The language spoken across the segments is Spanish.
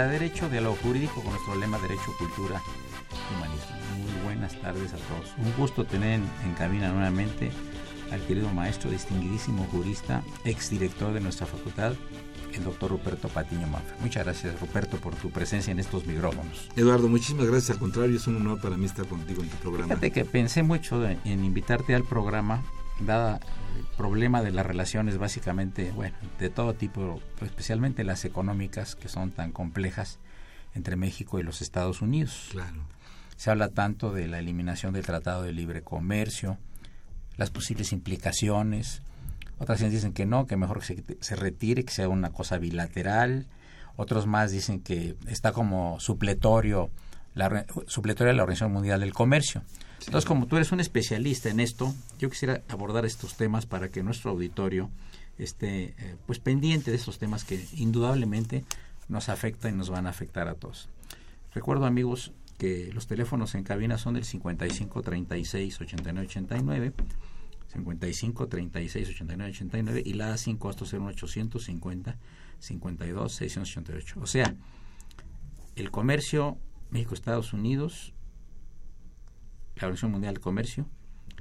De Derecho, Diálogo Jurídico con nuestro lema Derecho, Cultura, Humanismo. Muy buenas tardes a todos. Un gusto tener en cabina nuevamente al querido maestro, distinguidísimo jurista, exdirector de nuestra facultad, el doctor Ruperto Patiño Manfred. Muchas gracias, Ruperto, por tu presencia en estos micrófonos. Eduardo, muchísimas gracias. Al contrario, es un honor para mí estar contigo en tu programa. Fíjate que pensé mucho en invitarte al programa, dada el problema de las relaciones básicamente, bueno, de todo tipo, especialmente las económicas que son tan complejas entre México y los Estados Unidos. Claro. Se habla tanto de la eliminación del Tratado de Libre Comercio, las posibles implicaciones. Otras dicen que no, que mejor que se, se retire, que sea una cosa bilateral. Otros más dicen que está como supletorio la, supletoria de la Organización Mundial del Comercio. Entonces, como tú eres un especialista en esto, yo quisiera abordar estos temas para que nuestro auditorio esté eh, pues pendiente de estos temas que indudablemente nos afectan y nos van a afectar a todos. Recuerdo, amigos, que los teléfonos en cabina son del 55 36 89 89 55 36 89 89 y la A5 hasta 0850 52 688. O sea, el comercio México-Estados Unidos la Organización Mundial del Comercio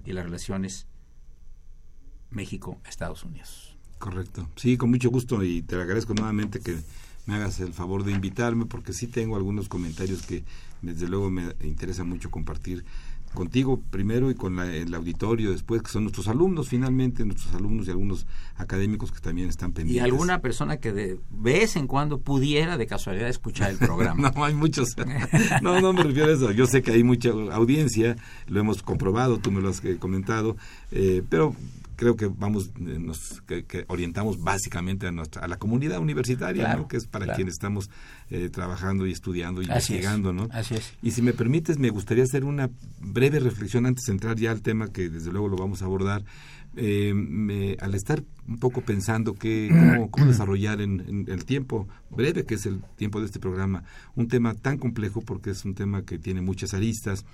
y las relaciones México-Estados Unidos. Correcto. Sí, con mucho gusto y te agradezco nuevamente que me hagas el favor de invitarme porque sí tengo algunos comentarios que desde luego me interesa mucho compartir contigo primero y con el auditorio después, que son nuestros alumnos finalmente, nuestros alumnos y algunos académicos que también están pendientes. Y alguna persona que de vez en cuando pudiera de casualidad escuchar el programa. no, hay muchos. no, no me refiero a eso. Yo sé que hay mucha audiencia, lo hemos comprobado, tú me lo has eh, comentado, eh, pero creo que vamos eh, nos que, orientamos básicamente a nuestra a la comunidad universitaria que es para quien estamos eh, trabajando y estudiando y investigando no así es. Y si me permites me gustaría hacer una breve reflexión antes de entrar ya al tema que desde luego lo vamos a abordar eh, me, al estar un poco pensando que, cómo, desarrollar en, el tiempo breve que es el tiempo de este programa un tema tan complejo porque es un tema que tiene muchas aristas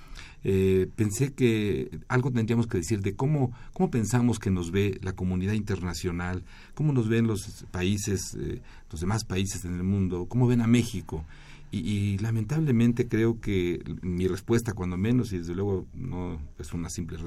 eh, pensé que algo tendríamos que decir de cómo, cómo pensamos que nos ve la comunidad internacional cómo nos ven los países eh, los demás países en el mundo cómo ven a México. Y, lamentablemente creo que mi respuesta, cuando menos, y desde luego no es una simple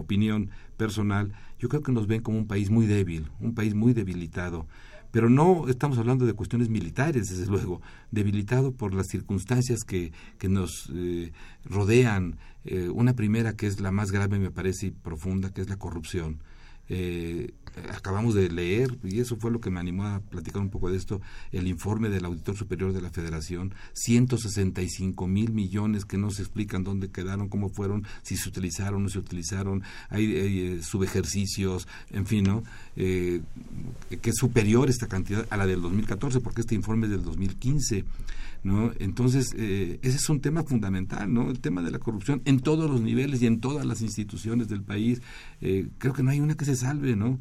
opinión personal, yo creo que nos ven como un país muy débil, un país muy debilitado. Pero no estamos hablando de cuestiones militares, desde luego, debilitado por las circunstancias que, que nos eh, rodean. Eh, una primera que es la más grave, me parece, y profunda, que es la corrupción. Eh, acabamos de leer, y eso fue lo que me animó a platicar un poco de esto, el informe del Auditor Superior de la Federación, 165 mil millones que no se explican dónde quedaron, cómo fueron, si se utilizaron, no se utilizaron, hay, eh, subejercicios, en fin, ¿no? Eh, que es superior esta cantidad a la del 2014, porque este informe es del 2015. ¿no? Entonces, eh, ese es un tema fundamental, ¿no? El tema de la corrupción en todos los niveles y en todas las instituciones del país. Eh, creo que no hay una que se salve, ¿no?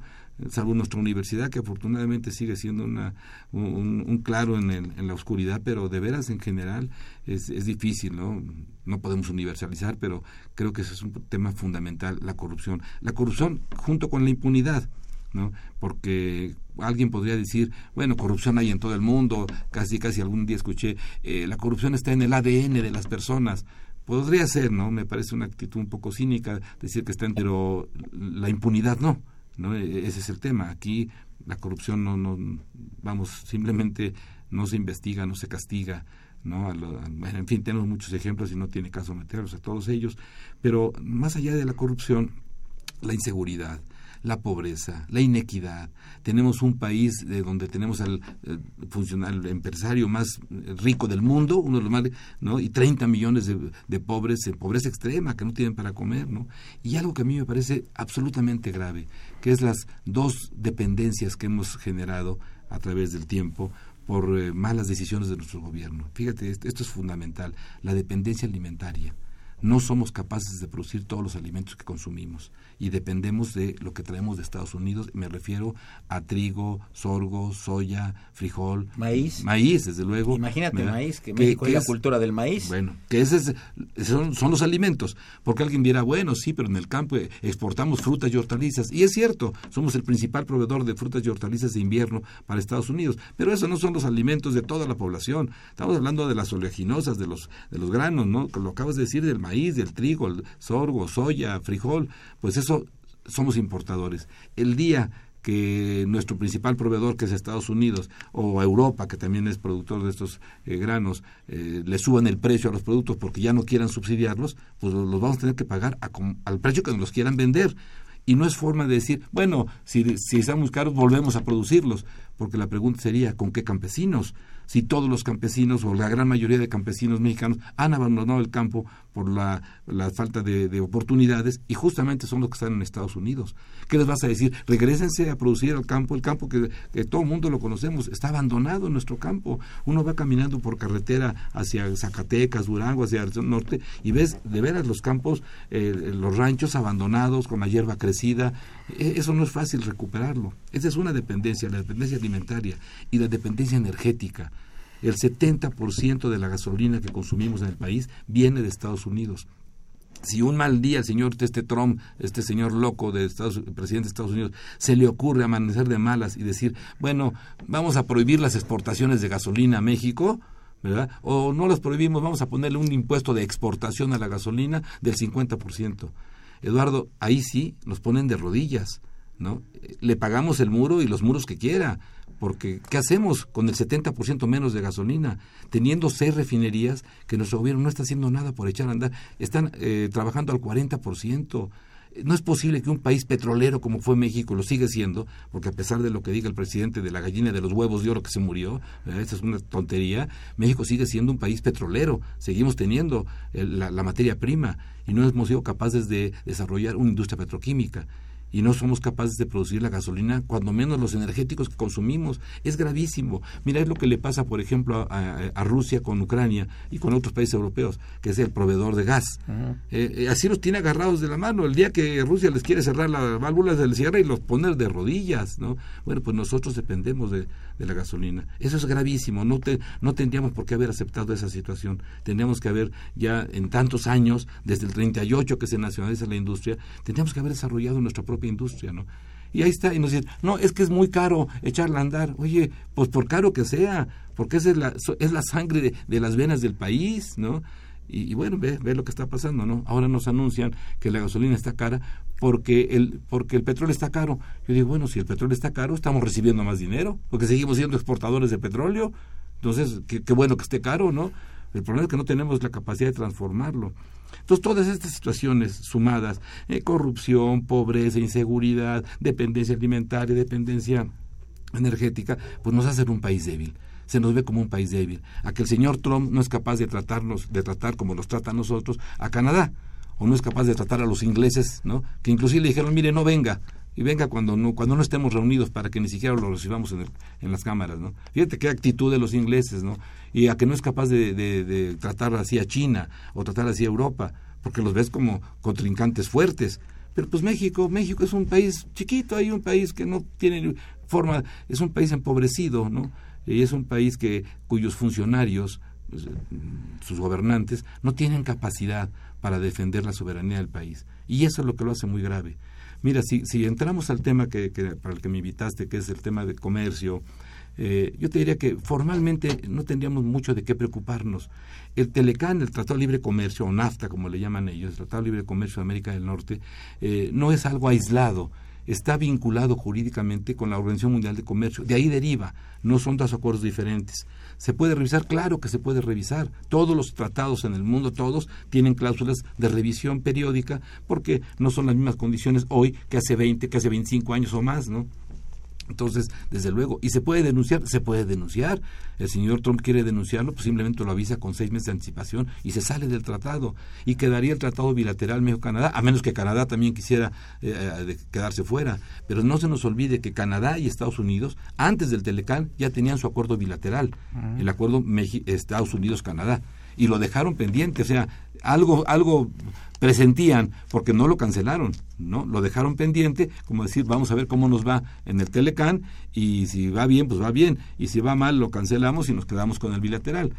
Salvo nuestra universidad, que afortunadamente sigue siendo una, un, claro en, en, la oscuridad, pero de veras en general es, es difícil, ¿no? No podemos universalizar, pero creo que ese es un tema fundamental, la corrupción. La corrupción junto con la impunidad, ¿no? Porque alguien podría decir, bueno, corrupción hay en todo el mundo, casi casi algún día escuché, eh, la corrupción está en el ADN de las personas. Podría ser, ¿no? Me parece una actitud un poco cínica decir que está en, pero la impunidad no, ¿no? E, ese es el tema. Aquí la corrupción no, no, vamos, simplemente no se investiga, no se castiga, ¿no? en fin, tenemos muchos ejemplos y no tiene caso meterlos a todos ellos, pero más allá de la corrupción, la inseguridad, la pobreza, la inequidad. Tenemos un país de donde tenemos al funcionario, empresario más rico del mundo, uno de los más, ¿no? Y 30 millones de, pobres en pobreza extrema que no tienen para comer, ¿no? Y algo que a mí me parece absolutamente grave, que es las dos dependencias que hemos generado a través del tiempo por eh, malas decisiones de nuestro gobierno. Fíjate, esto es fundamental, la dependencia alimentaria no somos capaces de producir todos los alimentos que consumimos y dependemos de lo que traemos de Estados Unidos. Me refiero a trigo, sorgo, soya, frijol. Maíz. Maíz, desde luego. Imagínate maíz, que México es la cultura del maíz. Bueno, que ese son, son, los alimentos. Porque alguien dirá, bueno, sí, pero en el campo exportamos frutas y hortalizas. Y es cierto, somos el principal proveedor de frutas y hortalizas de invierno para Estados Unidos. Pero eso no son los alimentos de toda la población. Estamos hablando de las oleaginosas, de los, de los granos, ¿no? Lo acabas de decir del maíz, del trigo, el sorgo, soya, frijol. Pues eso somos importadores. El día que nuestro principal proveedor, que es Estados Unidos, o Europa, que también es productor de estos eh, granos, eh, le suban el precio a los productos porque ya no quieran subsidiarlos, pues los, vamos a tener que pagar al precio que nos los quieran vender. Y no es forma de decir, bueno, si, si estamos caros, volvemos a producirlos, porque la pregunta sería, ¿con qué campesinos? si todos los campesinos o la gran mayoría de campesinos mexicanos han abandonado el campo por la, falta de, oportunidades y justamente son los que están en Estados Unidos. ¿Qué les vas a decir? Regrésense a producir al campo, el campo que, todo el mundo lo conocemos, está abandonado en nuestro campo. Uno va caminando por carretera hacia Zacatecas, Durango, hacia el norte y ves de veras los campos, eh, los ranchos abandonados con la hierba crecida. E, eso no es fácil recuperarlo. Esa es una dependencia, la dependencia alimentaria y la dependencia energética. El 70% de la gasolina que consumimos en el país viene de Estados Unidos. Si un mal día señor este Trump, este señor loco de Estados, presidente de Estados Unidos, se le ocurre amanecer de malas y decir, bueno, vamos a prohibir las exportaciones de gasolina a México, ¿verdad? O no las prohibimos, vamos a ponerle un impuesto de exportación a la gasolina del 50%. Eduardo, ahí sí nos ponen de rodillas, ¿no? Le pagamos el muro y los muros que quiera, porque ¿qué hacemos con el 70% menos de gasolina? Teniendo seis refinerías que nuestro gobierno no está haciendo nada por echar a andar, están eh, trabajando al 40%. No es posible que un país petrolero como fue México lo siga siendo, porque a pesar de lo que diga el presidente de la gallina de los huevos de oro que se murió, esa es una tontería, México sigue siendo un país petrolero, seguimos teniendo la, la materia prima y no hemos sido capaces de desarrollar una industria petroquímica y no somos capaces de producir la gasolina, cuando menos los energéticos que consumimos. Es gravísimo. Mira, es lo que le pasa, por ejemplo, a, Rusia con Ucrania y con otros países europeos, que es el proveedor de gas. Eh, eh, así los tiene agarrados de la mano. El día que Rusia les quiere cerrar las válvulas del cierre y los poner de rodillas, ¿no? Bueno, pues nosotros dependemos de, de la gasolina. Eso es gravísimo. No, te, no tendríamos por qué haber aceptado esa situación. Tendríamos que haber ya en tantos años, desde el 38 que se nacionaliza la industria, tendríamos que haber desarrollado nuestra propia industria, ¿no? Y ahí está, y nos dicen, no, es que es muy caro echarla a andar. Oye, pues por caro que sea, porque es la, es la sangre de, de las venas del país, ¿no? Y, bueno, ve, ve lo que está pasando, ¿no? Ahora nos anuncian que la gasolina está cara porque el, porque el petróleo está caro. Yo digo, bueno, si el petróleo está caro, estamos recibiendo más dinero, porque seguimos siendo exportadores de petróleo. Entonces, qué, bueno que esté caro, ¿no? El problema es que no tenemos la capacidad de transformarlo. Entonces, todas estas situaciones sumadas, eh, corrupción, pobreza, inseguridad, dependencia alimentaria, dependencia energética, pues nos hacen un país débil se nos ve como un país débil, a que el señor Trump no es capaz de tratarnos, de tratar como nos trata a nosotros a Canadá, o no es capaz de tratar a los ingleses, ¿no? Que inclusive le dijeron, mire, no venga, y venga cuando no, cuando no estemos reunidos para que ni siquiera lo recibamos en, en las cámaras, ¿no? Fíjate qué actitud de los ingleses, ¿no? Y a que no es capaz de, de tratar así a China o tratar así a Europa, porque los ves como contrincantes fuertes Pero pues México, México es un país chiquito, hay un país que no tiene forma, es un país empobrecido, ¿no? Y es un país que cuyos funcionarios, sus gobernantes, no tienen capacidad para defender la soberanía del país. Y eso es lo que lo hace muy grave. Mira, si, si entramos al tema que, para el que me invitaste, que es el tema de comercio, eh, yo te diría que formalmente no tendríamos mucho de qué preocuparnos. El Telecán, el Tratado de Libre Comercio, o NAFTA como le llaman ellos, el Tratado de Libre Comercio de América del Norte, eh, no es algo aislado, está vinculado jurídicamente con la Organización Mundial de Comercio. De ahí deriva, no son dos acuerdos diferentes. ¿Se puede revisar? Claro que se puede revisar. Todos los tratados en el mundo, todos, tienen cláusulas de revisión periódica porque no son las mismas condiciones hoy que hace 20, que hace 25 años o más, ¿no? Entonces, desde luego, ¿y se puede denunciar? Se puede denunciar. El señor Trump quiere denunciarlo, pues simplemente lo avisa con seis meses de anticipación y se sale del tratado. Y quedaría el tratado bilateral México-Canadá, a menos que Canadá también quisiera eh, eh, quedarse fuera. Pero no se nos olvide que Canadá y Estados Unidos, antes del Telecán, ya tenían su acuerdo bilateral, el acuerdo Estados Unidos-Canadá. Y lo dejaron pendiente, o sea, algo, algo presentían, porque no lo cancelaron, ¿no? Lo dejaron pendiente, como decir, vamos a ver cómo nos va en el Telecán, y si va bien, pues va bien, y si va mal, lo cancelamos y nos quedamos con el bilateral.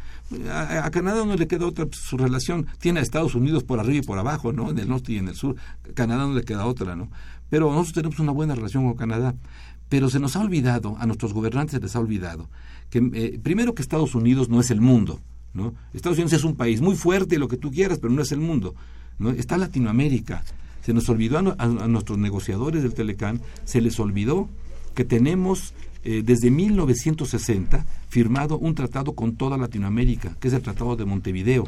A, Canadá no le queda otra, pues, su relación tiene a Estados Unidos por arriba y por abajo, ¿no? En el norte y en el sur. Canadá no le queda otra, ¿no? Pero nosotros tenemos una buena relación con Canadá. Pero se nos ha olvidado, a nuestros gobernantes se les ha olvidado, que eh, primero que Estados Unidos no es el mundo, ¿no? Estados Unidos es un país muy fuerte, lo que tú quieras, pero no es el mundo. ¿no? Está Latinoamérica. Se nos olvidó a, nuestros negociadores del Telecán, se les olvidó que tenemos eh, desde 1960 firmado un tratado con toda Latinoamérica, que es el Tratado de Montevideo.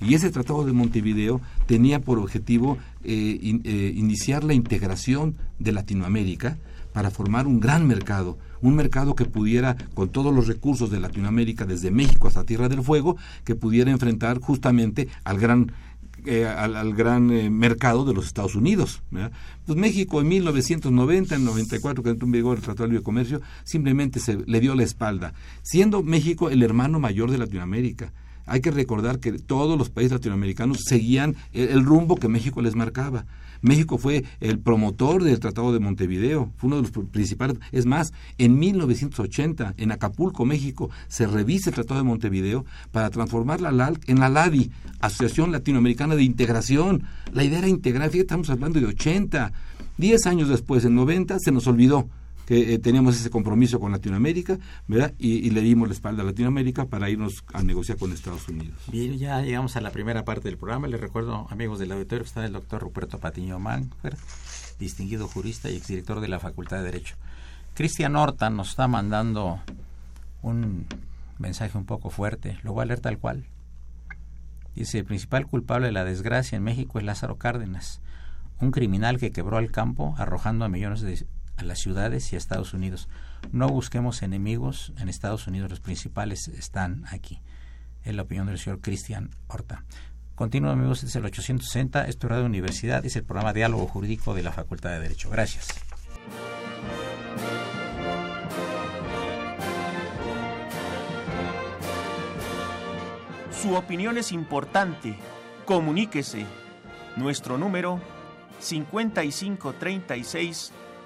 Y ese Tratado de Montevideo tenía por objetivo eh, eh, iniciar la integración de Latinoamérica para formar un gran mercado, un mercado que pudiera, con todos los recursos de Latinoamérica, desde México hasta Tierra del Fuego, que pudiera enfrentar justamente al gran eh, al, gran eh, mercado de los Estados Unidos. Pues México en 1990, en 94, que entró en vigor el Tratado de Libre Comercio, simplemente se le dio la espalda, siendo México el hermano mayor de Latinoamérica. Hay que recordar que todos los países latinoamericanos seguían el rumbo que México les marcaba. México fue el promotor del Tratado de Montevideo, fue uno de los principales. Es más, en 1980, en Acapulco, México, se revisa el Tratado de Montevideo para transformar la LALC en la LADI, Asociación Latinoamericana de Integración. La idea era integrar, fíjate, estamos hablando de 80. Diez años después, en 90, se nos olvidó que eh, teníamos ese compromiso con Latinoamérica, ¿verdad? Y, le dimos la espalda a Latinoamérica para irnos a negociar con Estados Unidos. Bien, ya llegamos a la primera parte del programa. Les recuerdo, amigos del auditorio, está el doctor Ruperto Patiño Manfer, distinguido jurista y exdirector de la Facultad de Derecho. Cristian Horta nos está mandando un mensaje un poco fuerte, lo voy a leer tal cual. Dice, el principal culpable de la desgracia en México es Lázaro Cárdenas, un criminal que quebró al campo arrojando a millones de a las ciudades y a Estados Unidos. No busquemos enemigos en Estados Unidos, los principales están aquí. Es la opinión del señor Cristian Horta. Continúa, amigos, es el 860, esto es Radio Universidad, es el programa Diálogo Jurídico de la Facultad de Derecho. Gracias. Su opinión es importante. Comuníquese. Nuestro número 5536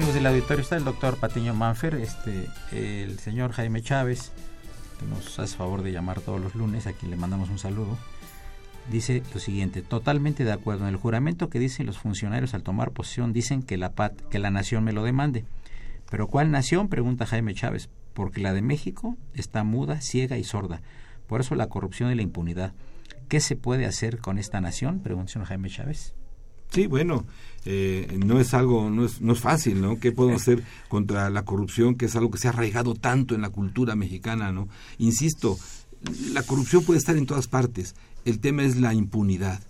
Amigos del auditorio, está el doctor Patiño Manfer, este, el señor Jaime Chávez, que nos hace favor de llamar todos los lunes, a quien le mandamos un saludo. Dice lo siguiente, totalmente de acuerdo. En el juramento que dicen los funcionarios al tomar posesión, dicen que la, pat, que la nación me lo demande. ¿Pero cuál nación? Pregunta Jaime Chávez. Porque la de México está muda, ciega y sorda. Por eso la corrupción y la impunidad. ¿Qué se puede hacer con esta nación? Pregunta Jaime Chávez. Sí, bueno, eh, no es algo, no es, no es fácil, ¿no? ¿Qué podemos hacer contra la corrupción, que es algo que se ha arraigado tanto en la cultura mexicana, ¿no? Insisto, la corrupción puede estar en todas partes. El tema es la impunidad.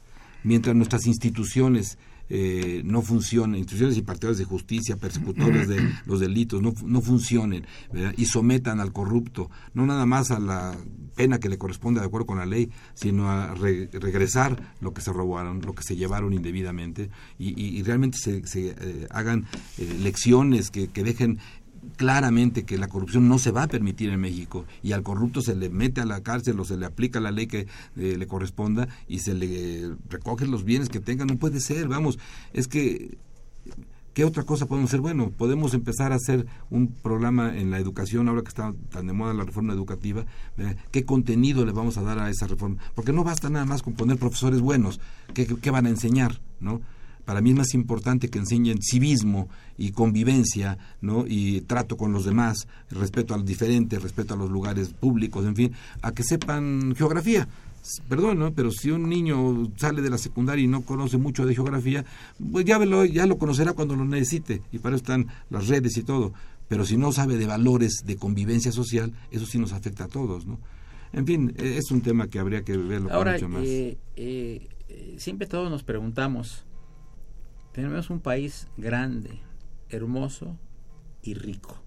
Mientras nuestras instituciones eh, no funcionen, instituciones impartidoras de justicia, persecutores de los delitos, no, no funcionen y sometan al corrupto, no nada más a la pena que le corresponde de acuerdo con la ley, sino a regresar lo que se robaron, lo que se llevaron indebidamente y, realmente se, eh, hagan eh, lecciones que, que dejen claramente que la corrupción no se va a permitir en México y al corrupto se le mete a la cárcel o se le aplica la ley que eh, le corresponda y se le recogen los bienes que tengan. No puede ser, vamos, es que ¿Qué otra cosa podemos hacer? Bueno, podemos empezar a hacer un programa en la educación, ahora que está tan de moda la reforma educativa, ¿qué contenido le vamos a dar a esa reforma? Porque no basta nada más con poner profesores buenos, ¿qué, qué van a enseñar? ¿no? Para mí es más importante que enseñen civismo y convivencia, ¿no? Y trato con los demás, respeto a los diferentes, respeto a los lugares públicos, en fin, a que sepan geografía. Perdón, ¿no? pero si un niño sale de la secundaria y no conoce mucho de geografía, pues ya lo, ya lo conocerá cuando lo necesite, y para eso están las redes y todo. Pero si no sabe de valores de convivencia social, eso sí nos afecta a todos, ¿no? En fin, e, es un tema que habría que verlo Ahora, mucho más. Eh, eh, siempre todos nos preguntamos, tenemos un país grande, hermoso y rico.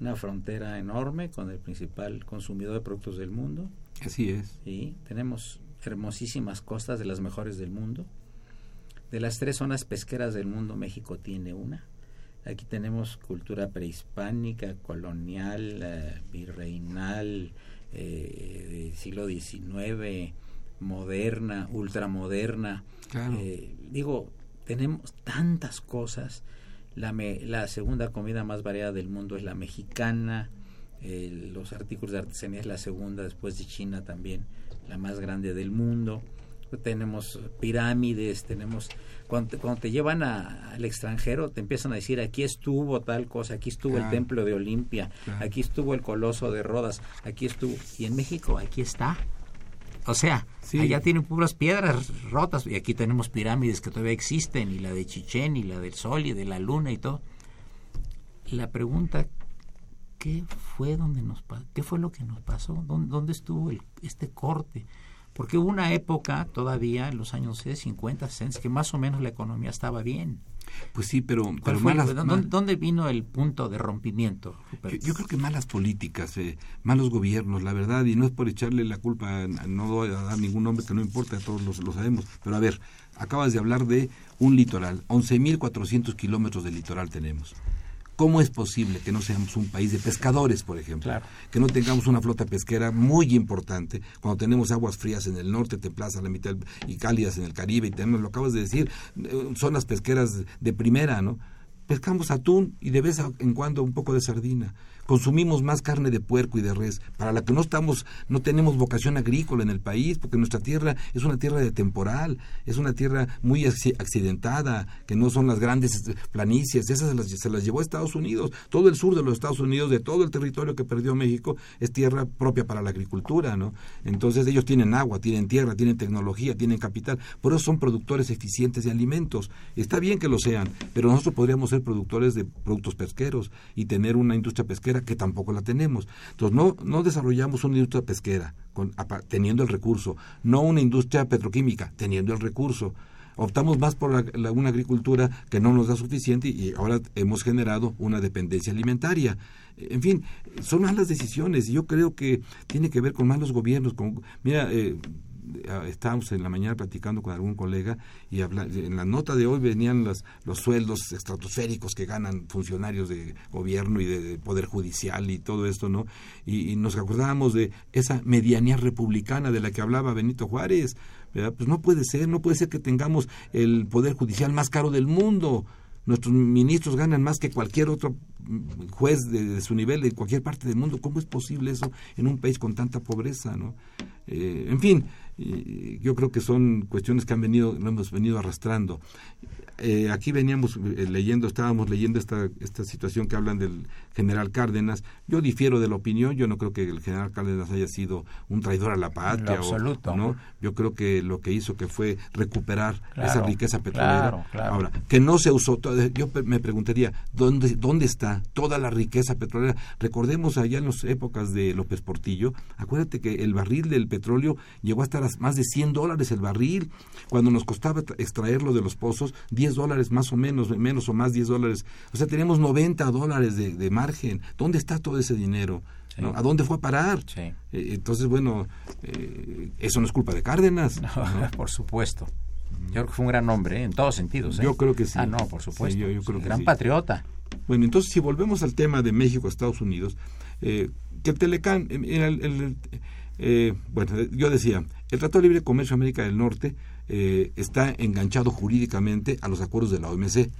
Una frontera enorme con el principal consumidor de productos del mundo. Así es. Sí, tenemos hermosísimas costas de las mejores del mundo. De las tres zonas pesqueras del mundo, México tiene una. Aquí tenemos cultura prehispánica, colonial, eh, virreinal, eh, del siglo XIX, moderna, ultramoderna. Claro. Eh, digo, tenemos tantas cosas. La, la segunda comida más variada del mundo es la mexicana. los artículos de artesanía es la segunda, después de China también, la más grande del mundo. Tenemos pirámides, tenemos... Cuando te, llevan al extranjero, te empiezan a decir, aquí estuvo tal cosa, aquí estuvo el templo de Olimpia, aquí estuvo el coloso de Rodas, aquí estuvo... Y en México, aquí está o sea, allá tienen puras piedras rotas y aquí tenemos pirámides que todavía existen, y la de Chichén, y la del Sol, y de la Luna y todo. La pregunta, ¿qué fue, donde nos, qué fue lo que nos pasó? ¿Dónde, dónde estuvo el, este corte? Porque hubo una época todavía, en los años 50, 60, que más o menos la economía estaba bien. Pues sí, pero, pero malas, ¿dónde, vino el punto de rompimiento? Yo, creo que malas políticas, eh, malos gobiernos, la verdad, y no es por echarle la culpa, no voy a dar ningún nombre que no importa, todos lo, sabemos, pero a ver, acabas de hablar de un litoral, 11.400 kilómetros de litoral tenemos. ¿Cómo es posible que no seamos un país de pescadores, por ejemplo? Que no tengamos una flota pesquera muy importante cuando tenemos aguas frías en el norte, templadas a la mitad y cálidas en el Caribe y tenemos, lo acabas de decir, eh, zonas pesqueras de primera, ¿no? Pescamos atún y de vez en cuando un poco de sardina consumimos más carne de puerco y de res, para la que no estamos, no tenemos vocación agrícola en el país, porque nuestra tierra es una tierra de temporal, es una tierra muy accidentada, que no son las grandes este, planicies, esas se las, se las llevó a Estados Unidos, todo el sur de los Estados Unidos, de todo el territorio que perdió México, es tierra propia para la agricultura, ¿no? Entonces ellos tienen agua, tienen tierra, tienen tecnología, tienen capital, por eso son productores eficientes de alimentos. Está bien que lo sean, pero nosotros podríamos ser productores de productos pesqueros y tener una industria pesquera que tampoco la tenemos. Entonces, no, no desarrollamos una industria pesquera teniendo el recurso, no una industria petroquímica teniendo el recurso. Optamos más por una agricultura que no nos da suficiente y ahora hemos generado una dependencia alimentaria. En fin, son malas decisiones y yo creo que tiene que ver con malos gobiernos. Con, mira, eh, estábamos en la mañana platicando con algún colega y en la nota de hoy venían los, los sueldos estratosféricos que ganan funcionarios de gobierno y de, poder judicial y todo esto, ¿no? Y, nos acordábamos de esa medianía republicana de la que hablaba Benito Juárez, Pues no puede ser, no puede ser que tengamos el poder judicial más caro del mundo Nuestros ministros ganan más que cualquier otro juez de, su nivel en cualquier parte del mundo. ¿Cómo es posible eso en un país con tanta pobreza? ¿no? Eh, en fin, yo creo que son cuestiones que han venido, lo hemos venido arrastrando. Eh, aquí veníamos eh, leyendo, estábamos leyendo esta, esta situación que hablan del general Cárdenas. Yo difiero de la opinión, yo no creo que el general Cárdenas haya sido un traidor a la patria. absoluto. ¿no? Yo creo que lo que hizo que fue recuperar esa riqueza petrolera. Ahora, que no se usó, yo me preguntaría, ¿dónde, ¿dónde está toda la riqueza petrolera? Recordemos allá en las épocas de López Portillo, acuérdate que el barril del petróleo llegó a estar a más de 100 dólares el barril, cuando nos costaba extraerlo de los pozos, 10 dólares más o menos, menos o más 10 dólares. O sea, tenemos 90 dólares de, margen. ¿Dónde está todo ese dinero? ¿A dónde fue a parar? Eh, entonces, bueno, eh, eso no es culpa de Cárdenas. Por supuesto. Yo creo que fue un gran hombre, ¿eh? en todos sentidos. Yo creo que sí. Ah, no, por supuesto. yo, creo que gran patriota. Bueno, entonces, si volvemos al tema de México, Estados Unidos, que el Telecán, bueno, yo decía, el Tratado de Libre Comercio América del Norte eh, está enganchado jurídicamente a los acuerdos de la OMC. Eh,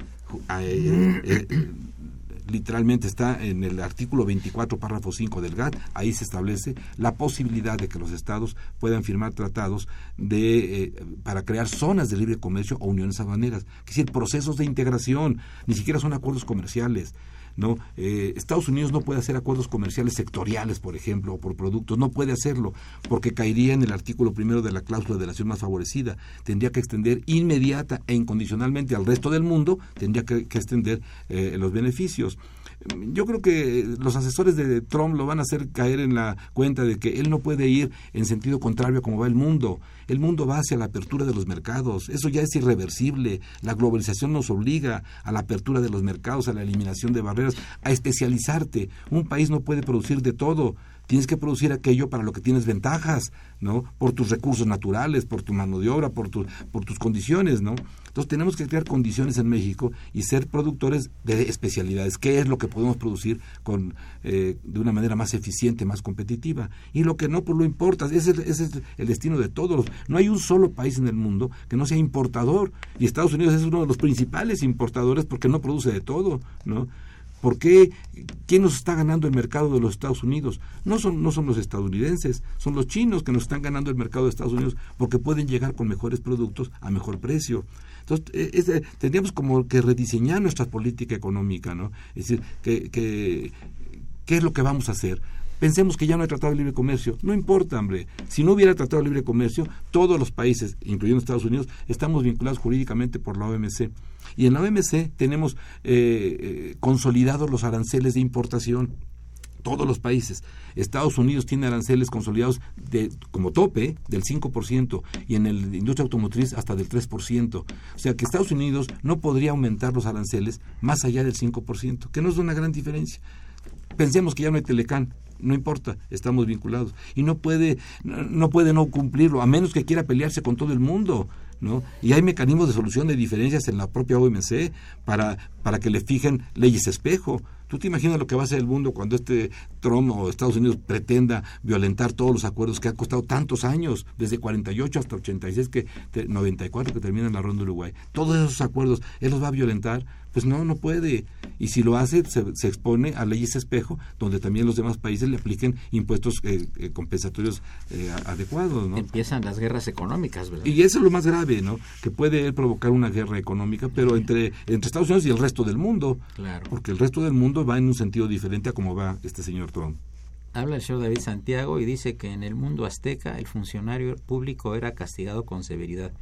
eh, literalmente está en el artículo 24, párrafo 5 del GATT, ahí se establece la posibilidad de que los estados puedan firmar tratados de, para crear zonas de libre comercio o uniones aduaneras, es decir, procesos de integración, ni siquiera son acuerdos comerciales. ¿No? Eh, Estados Unidos no puede hacer acuerdos comerciales sectoriales, por ejemplo, o por productos, no puede hacerlo, porque caería en el artículo primero de la cláusula de la nación más favorecida. Tendría que extender inmediata e incondicionalmente al resto del mundo, tendría que, extender eh, los beneficios yo creo que los asesores de Trump lo van a hacer caer en la cuenta de que él no puede ir en sentido contrario a cómo va el mundo. El mundo va hacia la apertura de los mercados. Eso ya es irreversible. La globalización nos obliga a la apertura de los mercados, a la eliminación de barreras, a especializarte. Un país no puede producir de todo tienes que producir aquello para lo que tienes ventajas, ¿no? Por tus recursos naturales, por tu mano de obra, por, tu, por tus condiciones, ¿no? Entonces tenemos que crear condiciones en México y ser productores de especialidades. ¿Qué es lo que podemos producir con, eh, de una manera más eficiente, más competitiva? Y lo que no, pues lo importa. Ese, ese es el destino de todos. No hay un solo país en el mundo que no sea importador. Y Estados Unidos es uno de los principales importadores porque no produce de todo, ¿no? ¿Por qué? ¿Quién nos está ganando el mercado de los Estados Unidos? No son, no son los estadounidenses, son los chinos que nos están ganando el mercado de Estados Unidos porque pueden llegar con mejores productos a mejor precio. Entonces, eh, tendríamos como que rediseñar nuestra política económica, ¿no? Es decir, que, que, ¿qué es lo que vamos a hacer? Pensemos que ya no hay tratado de libre comercio. No importa, hombre. Si no hubiera tratado de libre comercio, todos los países, incluyendo Estados Unidos, estamos vinculados jurídicamente por la OMC. Y en la OMC tenemos eh, eh, consolidados los aranceles de importación todos los países. Estados Unidos tiene aranceles consolidados de, como tope del 5% y en el industria automotriz hasta del 3%. O sea que Estados Unidos no podría aumentar los aranceles más allá del 5%, que no es una gran diferencia. Pensemos que ya no hay Telecán, no importa, estamos vinculados. Y no puede, no puede no cumplirlo, a menos que quiera pelearse con todo el mundo. ¿No? Y hay mecanismos de solución de diferencias en la propia OMC para, para que le fijen leyes espejo. ¿Tú te imaginas lo que va a hacer el mundo cuando este Trump o Estados Unidos pretenda violentar todos los acuerdos que han costado tantos años, desde 48 hasta 86, que 94 que termina la ronda de Uruguay? Todos esos acuerdos, él los va a violentar pues no, no puede. Y si lo hace, se, expone a leyes espejo, donde también los demás países le apliquen impuestos eh, eh, compensatorios eh, adecuados. ¿no? Empiezan las guerras económicas, ¿verdad? Y eso es lo más grave, ¿no? Que puede provocar una guerra económica, pero entre, entre Estados Unidos y el resto del mundo. Claro. Porque el resto del mundo va en un sentido diferente a cómo va este señor Trump. Habla el señor David Santiago y dice que en el mundo azteca el funcionario público era castigado con severidad.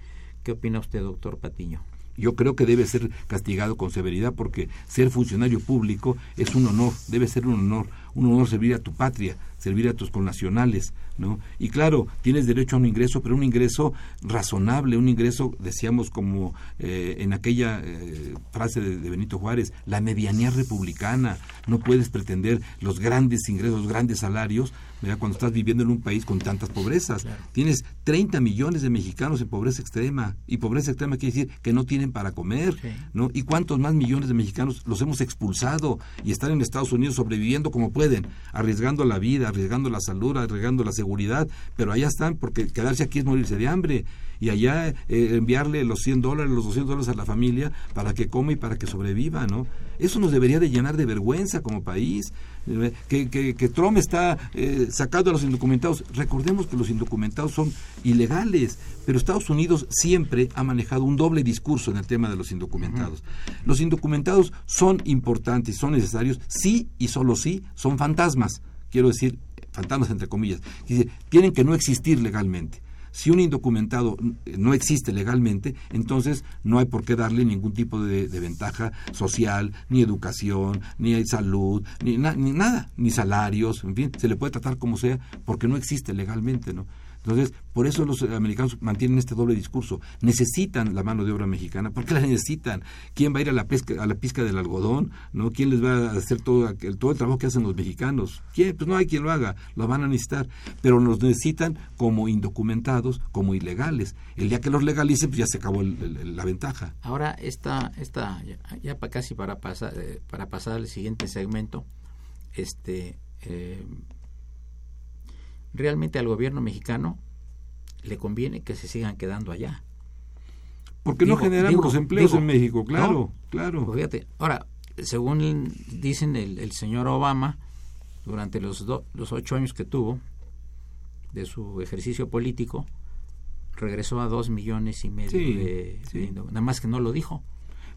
¿Qué opina usted, doctor Patiño? Yo creo que debe ser castigado con severidad porque ser funcionario público es un honor, debe ser un honor, un honor servir a tu patria, servir a tus connacionales, ¿no? Y claro, tienes derecho a un ingreso, pero un ingreso razonable, un ingreso, decíamos como eh, en aquella eh, frase de, Benito Juárez, la medianía republicana, no puedes pretender los grandes ingresos, los grandes salarios, cuando estás viviendo en un país con tantas pobrezas. Tienes 30 millones de mexicanos en pobreza extrema, y pobreza extrema quiere decir que no tienen para comer, ¿no? ¿Y cuántos más millones de mexicanos los hemos expulsado y están en Estados Unidos sobreviviendo como pueden, arriesgando la vida, arriesgando la salud, arriesgando la seguridad, pero allá están porque quedarse aquí es morirse de hambre y allá eh, enviarle los 100 dólares, los 200 dólares a la familia para que coma y para que sobreviva, ¿no? Eso nos debería de llenar de vergüenza como país. Eh, que, que, que Trump está eh, sacando a los indocumentados. Recordemos que los indocumentados son ilegales, pero Estados Unidos siempre ha manejado un doble discurso en el tema de los indocumentados. Los indocumentados son importantes, son necesarios, sí y solo sí, son fantasmas. Quiero decir, fantasmas entre comillas. tienen que no existir legalmente. Si un indocumentado no existe legalmente, entonces no hay por qué darle ningún tipo de, ventaja social, ni educación, ni salud, ni, ni nada, ni salarios, en fin, se le puede tratar como sea porque no existe legalmente, ¿no? Entonces, por eso los americanos mantienen este doble discurso. Necesitan la mano de obra mexicana. ¿Por qué la necesitan? ¿Quién va a ir a la pesca, a la pizca del algodón? ¿No? ¿Quién les va a hacer todo, el, todo el trabajo que hacen los mexicanos? ¿Quién? Pues no hay quien lo haga. Lo van a necesitar. Pero los necesitan como indocumentados, como ilegales. El día que los legalicen, pues ya se acabó la ventaja. Ahora, esta, esta ya, casi para pasar, eh, para pasar al siguiente segmento, este... Eh, realmente al gobierno mexicano le conviene que se sigan quedando allá. Porque no generamos los empleos en México, claro, claro. Pues fíjate, ahora, según dicen el, señor Obama, durante los, los ocho años que tuvo de su ejercicio político, regresó a dos millones y medio de, Nada más que no lo dijo.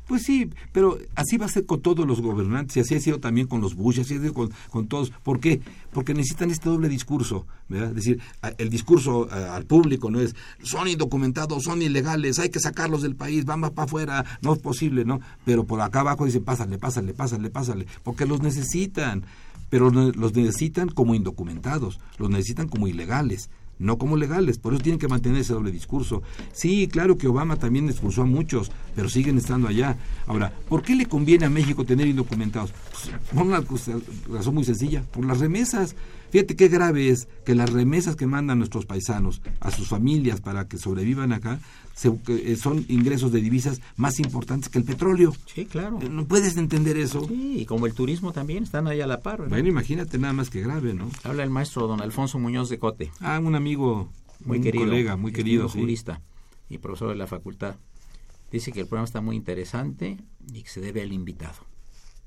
Pues sí, pero así va a ser con todos los gobernantes y así ha sido también con los Bush, así ha sido con, todos. ¿Por qué? Porque necesitan este doble discurso, ¿verdad? Es decir, el discurso al público no es son indocumentados, son ilegales, hay que sacarlos del país, vamos para afuera, no es posible, ¿no? Pero por acá abajo dicen pásale, pásale, pásale, pásale, porque los necesitan, pero los necesitan como indocumentados, los necesitan como ilegales no como legales, por eso tienen que mantener ese doble discurso. Sí, claro que Obama también expulsó a muchos, pero siguen estando allá. Ahora, ¿por qué le conviene a México tener indocumentados? Pues, por una razón muy sencilla, por las remesas. Fíjate qué grave es que las remesas que mandan nuestros paisanos a sus familias para que sobrevivan acá eh, son ingresos de divisas más importantes que el petróleo. Sí, claro. ¿No puedes entender eso? Sí, y como el turismo también, están ahí a la par. Bueno, imagínate nada más que grave, ¿no? Habla el maestro don Alfonso Muñoz de Cote. Ah, un amigo, muy un querido, colega, muy querido. jurista y profesor de la facultad. Dice que el programa está muy interesante y que se debe al invitado.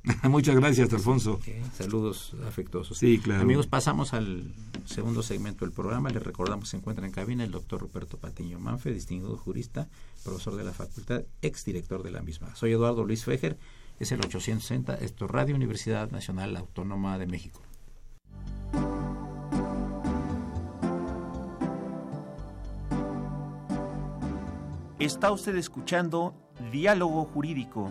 Muchas gracias, Alfonso. saludos afectuosos. Sí, claro. Amigos, pasamos al segundo segmento del programa. Les recordamos se encuentra en cabina el doctor Ruperto Patiño Manfe, distinguido jurista, profesor de la facultad, exdirector de la misma. Soy Eduardo Luis Fejer, es el 860, esto es Radio Universidad Nacional Autónoma de México. Está usted escuchando Diálogo Jurídico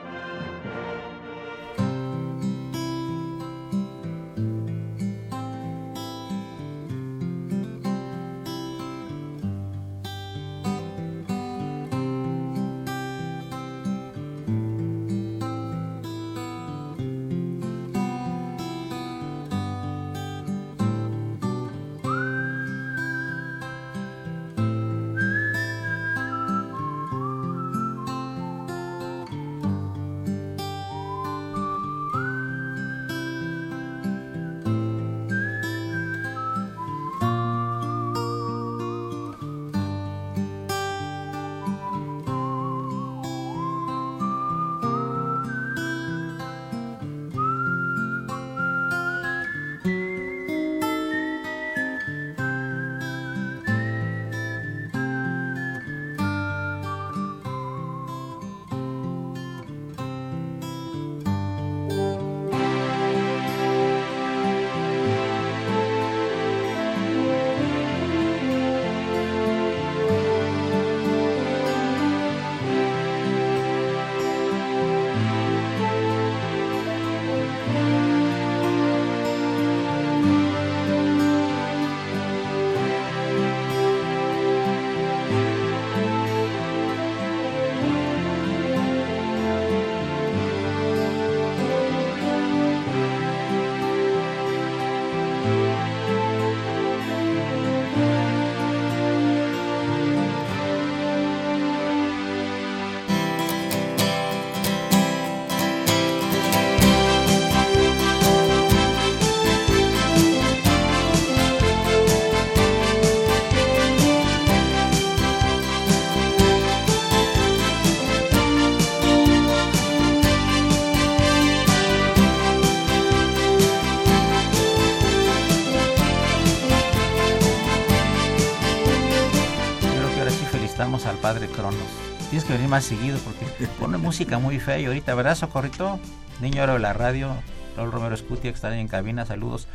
Que venir más seguido porque pone música muy fea y ahorita, ¿verdad, Socorrito? Niño de la radio, Raúl Romero Escutia, que está en cabina, saludos.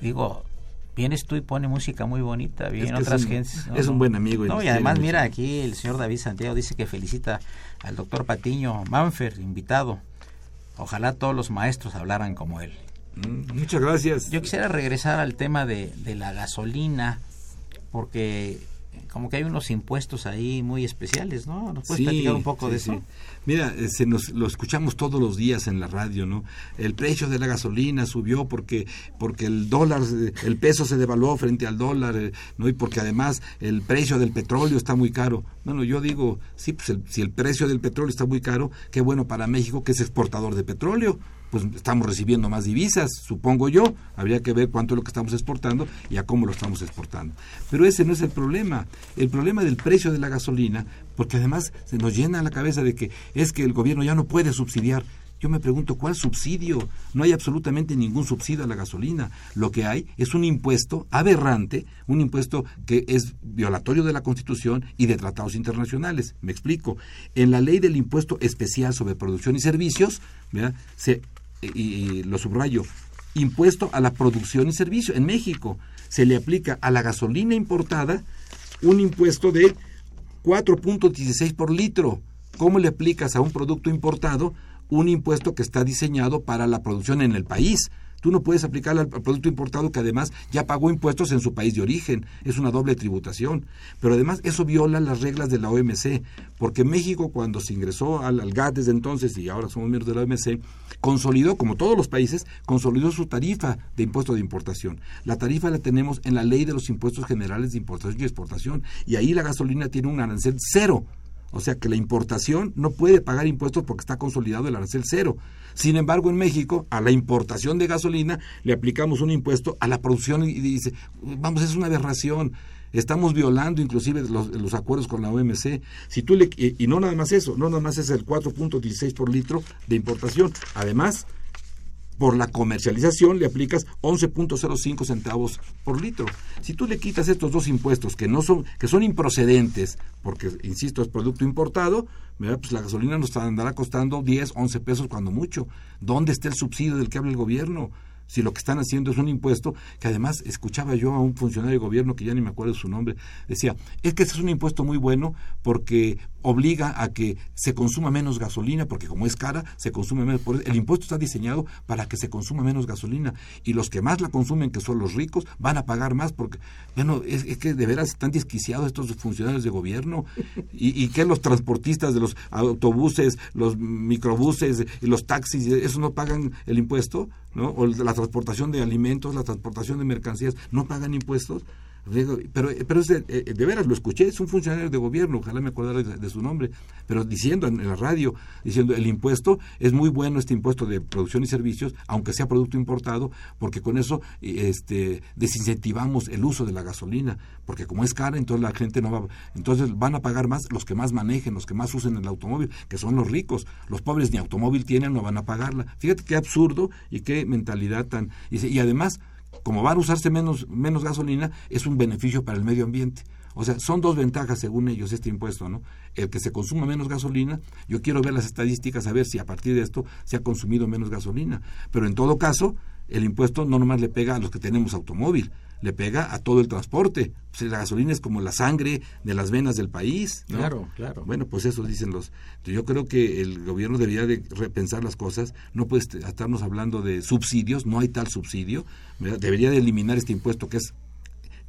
Digo, vienes tú y pone música muy bonita, vienen otras gentes. es un buen amigo. y además, mira, aquí el señor David Santiago dice que felicita al doctor Patiño Manfer, invitado. Ojalá todos los maestros hablaran como él. Mm, muchas gracias. Yo quisiera regresar al tema de, de la gasolina, porque como que hay unos impuestos ahí muy especiales, ¿no? ¿Nos puedes platicar un poco de eso? Mira, eh, se nos, lo escuchamos todos los días en la radio, ¿no? El precio de la gasolina subió porque, porque el dólar, eh, el peso se devaluó frente al dólar, eh, ¿no? Y porque además el precio del petróleo está muy caro. Bueno, yo digo, sí, pues si el precio del petróleo está muy caro, qué bueno para México que es exportador de petróleo pues estamos recibiendo más divisas, supongo yo. Habría que ver cuánto es lo que estamos exportando y a cómo lo estamos exportando. Pero ese no es el problema. El problema del precio de la gasolina, porque además se nos llena la cabeza de que es que el gobierno ya no puede subsidiar. Yo me pregunto, ¿cuál subsidio? No hay absolutamente ningún subsidio a la gasolina. Lo que hay es un impuesto aberrante, un impuesto que es violatorio de la Constitución y de tratados internacionales. Me explico. En la ley del impuesto especial sobre producción y servicios, se y, lo subrayo, impuesto a la producción y servicio. En México se le aplica a la gasolina importada un impuesto de 4.16 por litro. ¿Cómo le aplicas a un producto importado un impuesto que está diseñado para la producción en el país? Tú no puedes aplicar al, producto importado que además ya pagó impuestos en su país de origen. Es una doble tributación. Pero además eso viola las reglas de la OMC, porque México cuando se ingresó al, al GATT desde entonces y ahora somos miembros de la OMC, consolidó, como todos los países, consolidó su tarifa de impuesto de importación. La tarifa la tenemos en la ley de los impuestos generales de importación y exportación. Y ahí la gasolina tiene un arancel cero. O sea que la importación no puede pagar impuestos porque está consolidado el arancel cero. Sin embargo, en México, a la importación de gasolina le aplicamos un impuesto a la producción y dice, vamos, es una aberración. Estamos violando inclusive los, acuerdos con la OMC. Si tú le, y, y, no nada más eso, no nada más es el 4.16 por litro de importación. Además, por la comercialización le aplicas 11.05 centavos por litro. Si tú le quitas estos dos impuestos que no son que son improcedentes, porque insisto es producto importado, pues la gasolina nos andará costando 10, 11 pesos cuando mucho. ¿Dónde está el subsidio del que habla el gobierno? Si lo que están haciendo es un impuesto que además escuchaba yo a un funcionario de gobierno que ya ni me acuerdo su nombre, decía, es que ese es un impuesto muy bueno porque obliga a que se consuma menos gasolina, porque como es cara, se consume menos. El impuesto está diseñado para que se consuma menos gasolina y los que más la consumen, que son los ricos, van a pagar más porque, bueno, es, que de veras están desquiciados estos funcionarios de gobierno y, y que los transportistas de los autobuses, los microbuses y los taxis, ¿eso no pagan el impuesto? ¿No? O la transportación de alimentos, la transportación de mercancías, no pagan impuestos. Pero, pero es de, eh, de, veras, lo escuché, es un funcionario de gobierno, ojalá me acordara de, su nombre, pero diciendo en la radio, diciendo el impuesto, es muy bueno este impuesto de producción y servicios, aunque sea producto importado, porque con eso este, desincentivamos el uso de la gasolina, porque como es cara, entonces la gente no va, entonces van a pagar más los que más manejen, los que más usen el automóvil, que son los ricos, los pobres ni automóvil tienen, no van a pagarla. Fíjate qué absurdo y qué mentalidad tan... Y además como van a usarse menos, menos gasolina, es un beneficio para el medio ambiente. O sea, son dos ventajas según ellos este impuesto, ¿no? El que se consuma menos gasolina, yo quiero ver las estadísticas a ver si a partir de esto se ha consumido menos gasolina. Pero en todo caso, el impuesto no nomás le pega a los que tenemos automóvil, le pega a todo el transporte. Pues la gasolina es como la sangre de las venas del país. Claro, claro. Bueno, pues eso dicen los. Yo creo que el gobierno debería de repensar las cosas. No puede estarnos hablando de subsidios, no hay tal subsidio. Debería de eliminar este impuesto que es.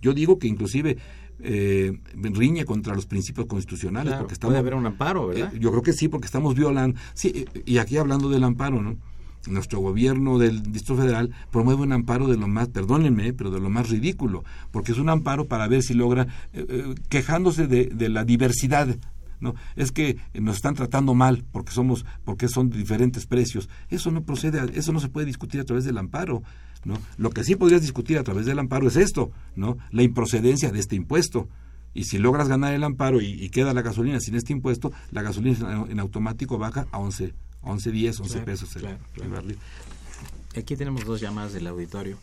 Yo digo que inclusive eh, riñe contra los principios constitucionales. porque puede haber un amparo, ¿verdad? Eh, yo creo que sí, porque estamos violando. Sí, y aquí hablando del amparo, ¿no? Nuestro gobierno del Distrito Federal promueve un amparo de lo más, perdónenme, pero de lo más ridículo, porque es un amparo para ver si logra, eh, eh, quejándose de, la diversidad. No, es que nos están tratando mal porque somos, porque son diferentes precios. Eso no procede, eso no se puede discutir a través del amparo. ¿no? Lo que sí podrías discutir a través del amparo es esto, ¿no? La improcedencia de este impuesto. Y si logras ganar el amparo y, queda la gasolina sin este impuesto, la gasolina en, automático baja a 11 11, 10, 11 pesos el, Aquí tenemos dos llamadas del auditorio.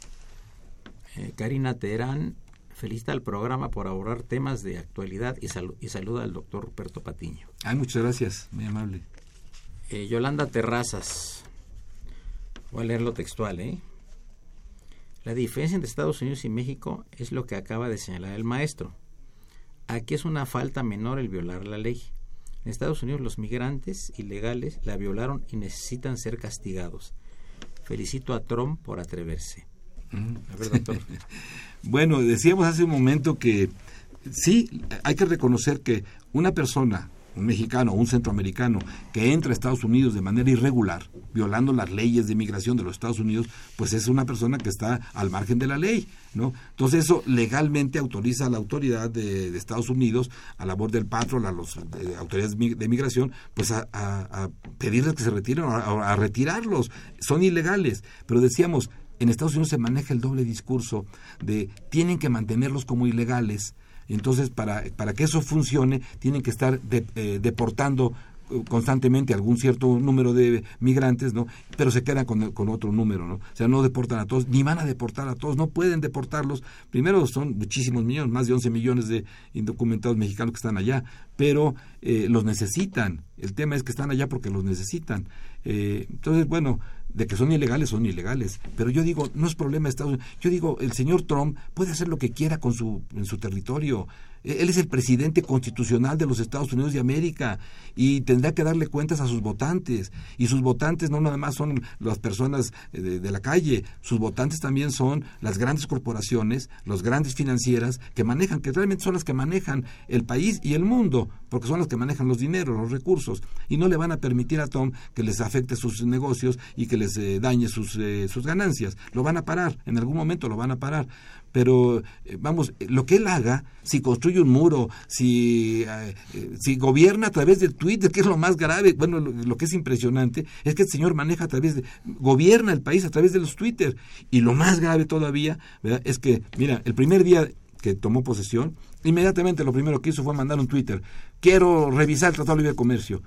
Eh, Karina Terán felicita al programa por abordar temas de actualidad y, y saluda al doctor Ruperto Patiño. Ay, muchas gracias, muy amable. Eh, Yolanda Terrazas, voy a leer lo textual, ¿eh? La diferencia entre Estados Unidos y México es lo que acaba de señalar el maestro. Aquí es una falta menor el violar la ley. En Estados Unidos los migrantes ilegales la violaron y necesitan ser castigados. Felicito a Trump por atreverse. Mm. Bueno, decíamos hace un momento que sí, hay que reconocer que una persona un mexicano o un centroamericano que entra a Estados Unidos de manera irregular, violando las leyes de migración de los Estados Unidos, pues es una persona que está al margen de la ley, ¿no? Entonces eso legalmente autoriza a la autoridad de, Estados Unidos, a la voz del patrón, a las autoridades de migración, pues a, pedirles que se retiren, a retirarlos. Son ilegales. Pero decíamos, en Estados Unidos se maneja el doble discurso de tienen que mantenerlos como ilegales entonces, para, para que eso funcione, tienen que estar eh, deportando eh, constantemente algún cierto número de migrantes, ¿no? Pero se quedan con, con, otro número, ¿no? O sea, no deportan a todos, ni van a deportar a todos, no pueden deportarlos. Primero son muchísimos millones, más de 11 millones de indocumentados mexicanos que están allá, pero eh, los necesitan. El tema es que están allá porque los necesitan. entonces, bueno, de que son ilegales, son ilegales. Pero yo digo, no es problema de Estados Unidos. Yo digo, el señor Trump puede hacer lo que quiera con su, en su territorio. Él es el presidente constitucional de los Estados Unidos de América y tendrá que darle cuentas a sus votantes. Y sus votantes no nada más son las personas eh, de, la calle, sus votantes también son las grandes corporaciones, las grandes financieras que manejan, que realmente son las que manejan el país y el mundo, porque son las que manejan los dineros, los recursos. Y no le van a permitir a Tom que les afecte sus negocios y que les eh, dañe sus, eh, sus ganancias. Lo van a parar, en algún momento lo van a parar pero eh, vamos, lo que él haga, si construye un muro, si, eh, si gobierna a través del Twitter, que es lo más grave, bueno, lo, que es impresionante es que el señor maneja a través de, gobierna el país a través de los Twitter. Y lo más grave todavía. Es que, mira, el primer día que tomó posesión, inmediatamente lo primero que hizo fue mandar un Twitter, quiero revisar el Tratado de Libre Comercio.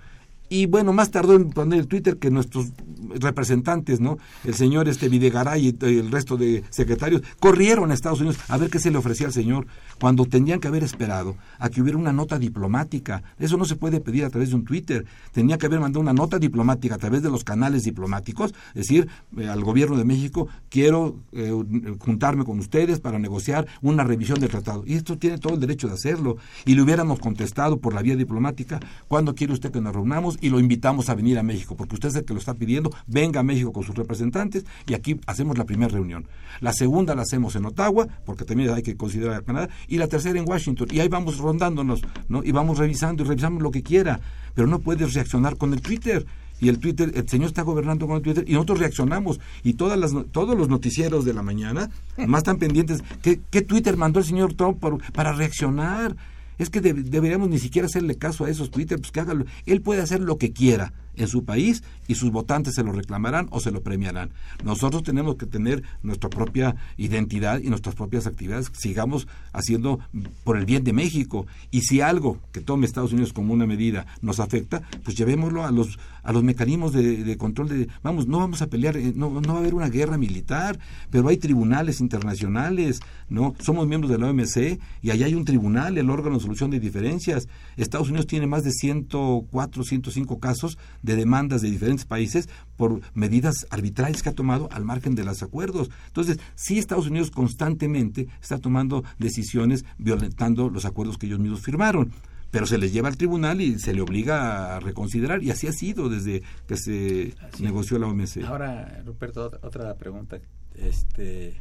Y bueno, más tardó en poner el Twitter que nuestros representantes, ¿no? El señor este Videgaray y el resto de secretarios corrieron a Estados Unidos a ver qué se le ofrecía al señor cuando tendrían que haber esperado a que hubiera una nota diplomática. Eso no se puede pedir a través de un Twitter. Tenía que haber mandado una nota diplomática a través de los canales diplomáticos, decir eh, al gobierno de México, quiero eh, juntarme con ustedes para negociar una revisión del tratado. Y esto tiene todo el derecho de hacerlo. Y le hubiéramos contestado por la vía diplomática, ¿cuándo quiere usted que nos reunamos? Y lo invitamos a venir a México, porque usted es el que lo está pidiendo, venga a México con sus representantes y aquí hacemos la primera reunión. La segunda la hacemos en Ottawa, porque también hay que considerar a Canadá, y la tercera en Washington. Y ahí vamos rondándonos, ¿no? Y vamos revisando y revisamos lo que quiera, pero no puedes reaccionar con el Twitter y el Twitter, el señor está gobernando con el Twitter y nosotros reaccionamos y todas las, todos los noticieros de la mañana más están pendientes. ¿Qué, qué Twitter mandó el señor Trump para reaccionar? Es que deberíamos ni siquiera hacerle caso a esos Twitter, pues que hágalo. Él puede hacer lo que quiera en su país y sus votantes se lo reclamarán o se lo premiarán. Nosotros tenemos que tener nuestra propia identidad y nuestras propias actividades, sigamos haciendo por el bien de México. Y si algo que tome Estados Unidos como una medida nos afecta, pues llevémoslo a los, a los mecanismos de, control de, vamos, no vamos a pelear, eh, no, no va a haber una guerra militar, pero hay tribunales internacionales, ¿no? Somos miembros de la OMC y allá hay un tribunal, el órgano de solución de diferencias. Estados Unidos tiene más de 104, 105 casos de demandas de diferentes países por medidas arbitrarias que ha tomado al margen de los acuerdos. Entonces, sí Estados Unidos constantemente está tomando decisiones violentando los acuerdos que ellos mismos firmaron pero se les lleva al tribunal y se le obliga a reconsiderar y así ha sido desde que se negoció la OMC. Ahora, Ruperto, otra pregunta. Este,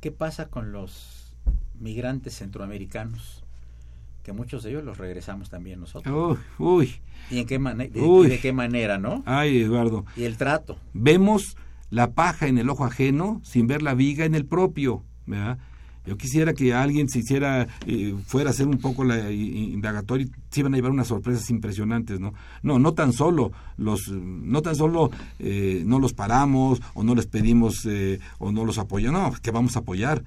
¿Qué pasa con los migrantes centroamericanos? Que muchos de ellos los regresamos también nosotros. uy. ¿Y en qué de, qué manera, no? Ay, Eduardo. Y el trato. Vemos la paja en el ojo ajeno sin ver la viga en el propio, ¿verdad? Yo quisiera que alguien se hiciera, eh, fuera a hacer un poco la indagatoria y se iban a llevar unas sorpresas impresionantes, ¿no? No, no tan solo los, no tan solo eh, no los paramos o no les pedimos eh, o no los apoyamos, no, que vamos a apoyar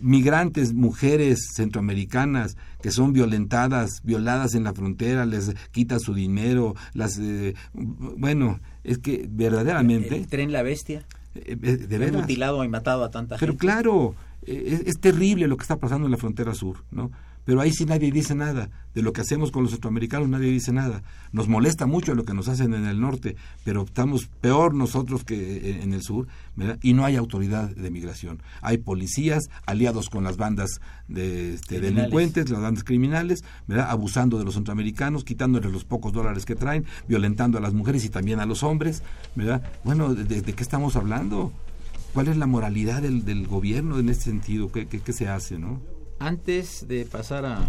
migrantes, mujeres centroamericanas que son violentadas, violadas en la frontera, les quita su dinero, las, eh, bueno, es que verdaderamente... ¿El tren La Bestia? Eh, eh, de veras. mutilado y matado a tanta Pero gente. claro, eh, es, es terrible lo que está pasando en la frontera sur, ¿no? Pero ahí sí nadie dice nada. De lo que hacemos con los centroamericanos nadie dice nada. Nos molesta mucho lo que nos hacen en el norte, pero estamos peor nosotros que en el sur, ¿verdad? Y no hay autoridad de migración. Hay policías aliados con las bandas de este, delincuentes, las bandas criminales, ¿verdad? Abusando de los centroamericanos, quitándoles los pocos dólares que traen, violentando a las mujeres y también a los hombres, ¿verdad? Bueno, ¿de, de- de qué estamos hablando? ¿Cuál es la moralidad del, del gobierno en este sentido? ¿Qué, qué, qué se hace, no? Antes de pasar a,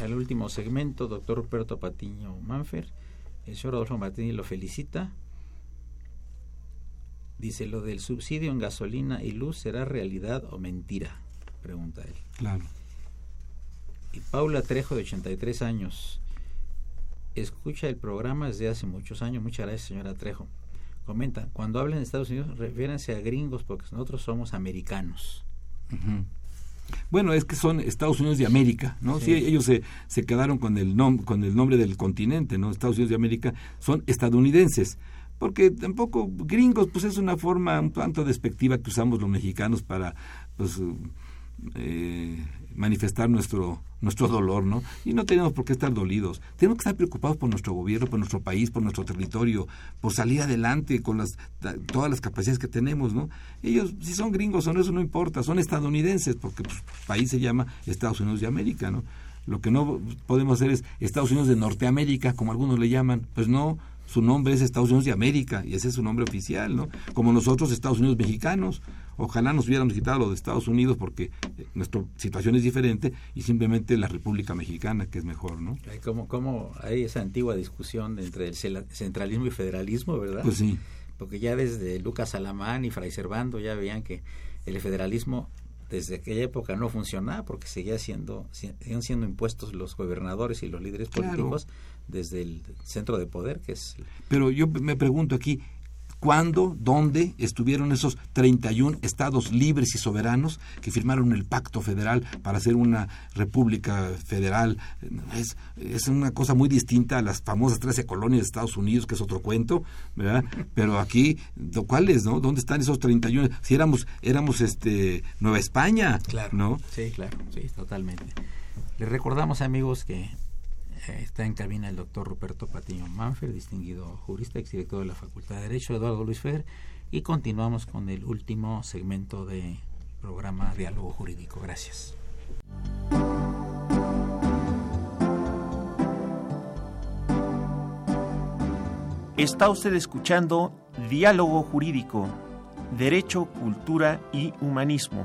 al último segmento, doctor Ruperto Patiño Manfer, el señor Adolfo Martínez lo felicita. Dice, ¿lo del subsidio en gasolina y luz será realidad o mentira? Pregunta él. Claro. Y Paula Trejo, de 83 años, escucha el programa desde hace muchos años. Muchas gracias, señora Trejo. Comenta, cuando hablen de Estados Unidos, refiéranse a gringos porque nosotros somos americanos. Ujú. Bueno, es que son Estados Unidos de América, ¿no? Sí, Sí. ellos se, se quedaron con el, nom con el nombre del continente, ¿no? Estados Unidos de América son estadounidenses. Porque tampoco gringos, pues es una forma un tanto despectiva que usamos los mexicanos para, pues, eh, manifestar nuestro nuestro dolor, ¿no? Y no tenemos por qué estar dolidos. Tenemos que estar preocupados por nuestro gobierno, por nuestro país, por nuestro territorio, por salir adelante con las todas las capacidades que tenemos, ¿no? Ellos, si son gringos o no, eso no importa, son estadounidenses, porque pues, el país se llama Estados Unidos de América, ¿no? Lo que no podemos hacer es Estados Unidos de Norteamérica, como algunos le llaman. Pues no, su nombre es Estados Unidos de América y ese es su nombre oficial, ¿no? Como nosotros Estados Unidos mexicanos. Ojalá nos hubiéramos quitado lo de Estados Unidos porque eh, nuestra situación es diferente y simplemente la República Mexicana, que es mejor, ¿no? Hay como, como hay esa antigua discusión entre el centralismo y federalismo, ¿verdad? Pues sí. Porque ya desde Lucas Alamán y Fray Servando ya veían que el federalismo desde aquella época no funcionaba porque seguía siendo, si- seguían siendo impuestos los gobernadores y los líderes Claro. políticos desde el centro de poder, que es Pero yo me pregunto aquí, ¿cuándo, dónde estuvieron esos 31 estados libres y soberanos que firmaron el pacto federal para hacer una república federal? Es, es una cosa muy distinta a las famosas 13 colonias de Estados Unidos, que es otro cuento, ¿verdad? Pero aquí, ¿do- ¿cuáles, no? ¿Dónde están esos 31? Si éramos, éramos este, Nueva España, ¿no? Sí, claro, sí, totalmente. Les recordamos, amigos, que está en cabina el doctor Ruperto Patiño Manfer, distinguido jurista, exdirector de la Facultad de Derecho, Eduardo Luis Fer, y continuamos con el último segmento del programa Diálogo Jurídico. Gracias. Está usted escuchando Diálogo Jurídico, Derecho, Cultura y Humanismo.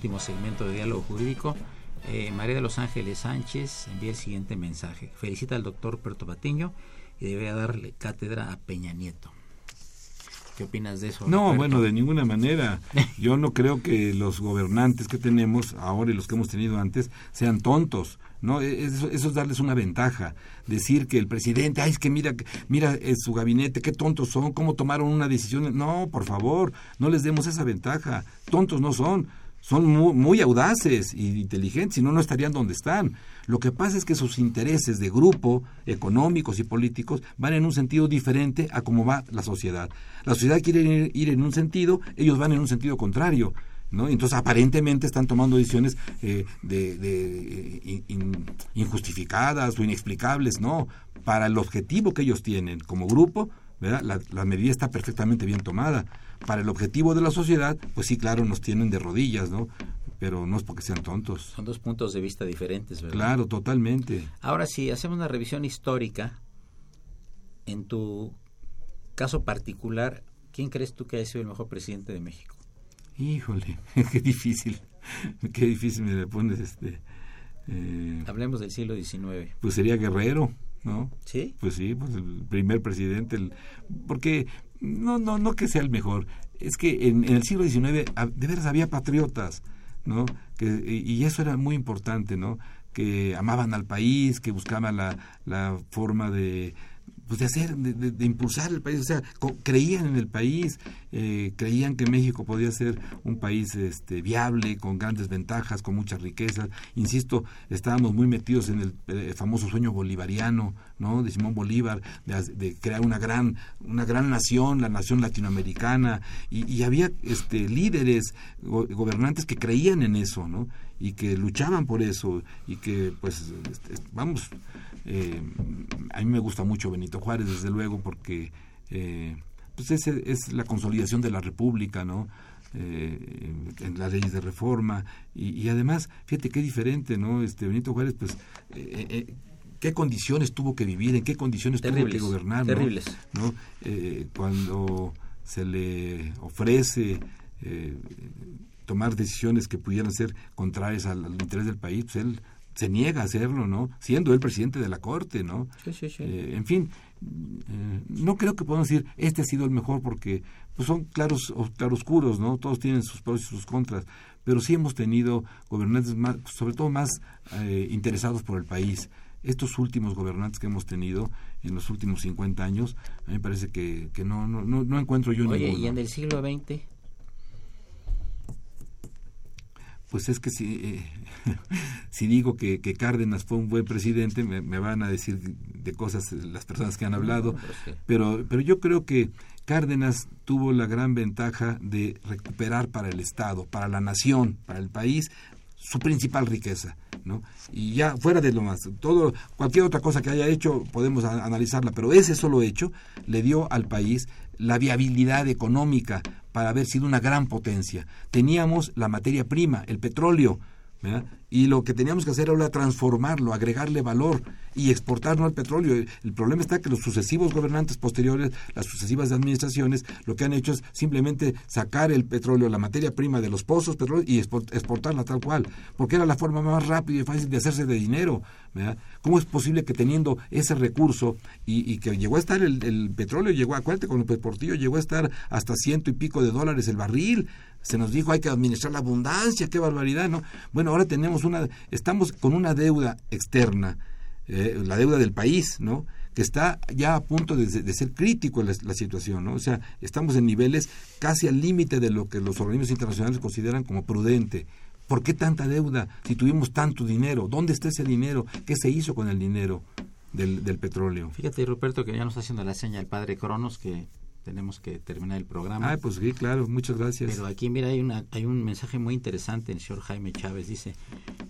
Último segmento de Diálogo Jurídico. Eh, María de los Ángeles Sánchez envía el siguiente mensaje. Felicita al doctor Ruperto Patiño y debería darle cátedra a Peña Nieto. ¿Qué opinas de eso? No, Roberto? bueno, de ninguna manera. Yo no creo que los gobernantes que tenemos ahora y los que hemos tenido antes sean tontos. No, E- eso, eso es darles una ventaja. Decir que el presidente, ay, es que mira, mira eh, su gabinete, qué tontos son, cómo tomaron una decisión. No, por favor, no les demos esa ventaja. Tontos no son. Son muy, audaces y inteligentes, si no, no estarían donde están. Lo que pasa es que sus intereses de grupo, económicos y políticos, van en un sentido diferente a cómo va la sociedad. La sociedad quiere ir, en un sentido, ellos van en un sentido contrario. ¿no? Entonces, aparentemente están tomando decisiones eh, de, de, in- injustificadas o inexplicables. No, para el objetivo que ellos tienen como grupo, ¿verdad? La medida está perfectamente bien tomada. Para el objetivo de la sociedad, pues sí, claro, nos tienen de rodillas, ¿no? Pero no es porque sean tontos. Son dos puntos de vista diferentes, ¿verdad? Claro, totalmente. Ahora, si hacemos una revisión histórica, en tu caso particular, ¿quién crees tú que haya sido el mejor presidente de México? Híjole, qué difícil, qué difícil me le pones este. eh, Hablemos del siglo XIX. pues sería Guerrero, ¿no? ¿Sí? Pues sí, pues el primer presidente, el, porque no, no, no que sea el mejor, es que en, en el siglo XIX ha- de veras había patriotas, ¿no? Que, y y eso era muy importante, ¿no? Que amaban al país, que buscaban la, la forma de pues de hacer, de, de- impulsar el país, o sea, creían en el país, eh, creían que México podía ser un país este, viable, con grandes ventajas, con muchas riquezas. Insisto, estábamos muy metidos en el, eh, famoso sueño bolivariano, ¿no? De Simón Bolívar, de, crear una gran, una gran nación, la nación latinoamericana, y, y había este, líderes, go- gobernantes que creían en eso, ¿no? Y que luchaban por eso, y que, pues, este, vamos, eh, a mí me gusta mucho Benito Juárez, desde luego, porque eh, pues ese es la consolidación de la República, ¿no? Eh, en las leyes de reforma y, y además, fíjate qué diferente, ¿no? Este Benito Juárez, pues, eh, eh, qué condiciones tuvo que vivir, en qué condiciones tuvo que gobernar, ¿no? terribles. ¿no? Eh, cuando se le ofrece eh, tomar decisiones que pudieran ser contrarias al, al interés del país, pues él se niega a hacerlo, ¿no? Siendo él presidente de la Corte, ¿no? Sí, sí, sí. Eh, en fin, eh, no creo que podamos decir este ha sido el mejor porque pues son claros claroscuros, ¿no? Todos tienen sus pros y sus contras, pero sí hemos tenido gobernantes más, sobre todo más eh, interesados por el país. Estos últimos gobernantes que hemos tenido en los últimos 50 años, a mí me parece que, que no, no, no, no encuentro yo Oye, ninguno. ¿y en el siglo XX? Pues es que si, eh, si digo que, que Cárdenas fue un buen presidente, me, me van a decir de cosas las personas que han hablado, pero pero, yo creo que Cárdenas tuvo la gran ventaja de recuperar para el Estado, para la nación, para el país, su principal riqueza, ¿no? Y ya fuera de lo más, todo, cualquier otra cosa que haya hecho podemos analizarla, pero ese solo hecho le dio al país la viabilidad económica para haber sido una gran potencia. Teníamos la materia prima, el petróleo, y lo que teníamos que hacer era transformarlo, agregarle valor y exportarlo al petróleo. El, problema está que los sucesivos gobernantes posteriores, las sucesivas administraciones, lo que han hecho es simplemente sacar el petróleo, la materia prima de los pozos petróleo y export- exportarla tal cual, porque era la forma más rápida y fácil de hacerse de dinero. ¿Cómo es posible que teniendo ese recurso y, que llegó a estar el, el petróleo, llegó, acuérdate, con el Portillo llegó a estar hasta ciento y pico de dólares el barril? Se nos dijo hay que administrar la abundancia, qué barbaridad, ¿no? Bueno, ahora tenemos una, estamos con una deuda externa, eh, la deuda del país, ¿no? que está ya a punto de, ser crítico la, la, situación, ¿no? O sea, estamos en niveles casi al límite de lo que los organismos internacionales consideran como prudente. ¿Por qué tanta deuda si tuvimos tanto dinero? ¿Dónde está ese dinero? ¿Qué se hizo con el dinero del, del petróleo? Fíjate, Ruperto, que ya nos está haciendo la seña el padre Cronos que tenemos que terminar el programa. Ah, pues sí, claro, muchas gracias. Pero aquí, mira, hay, una, hay un mensaje muy interesante. El señor Jaime Chávez dice,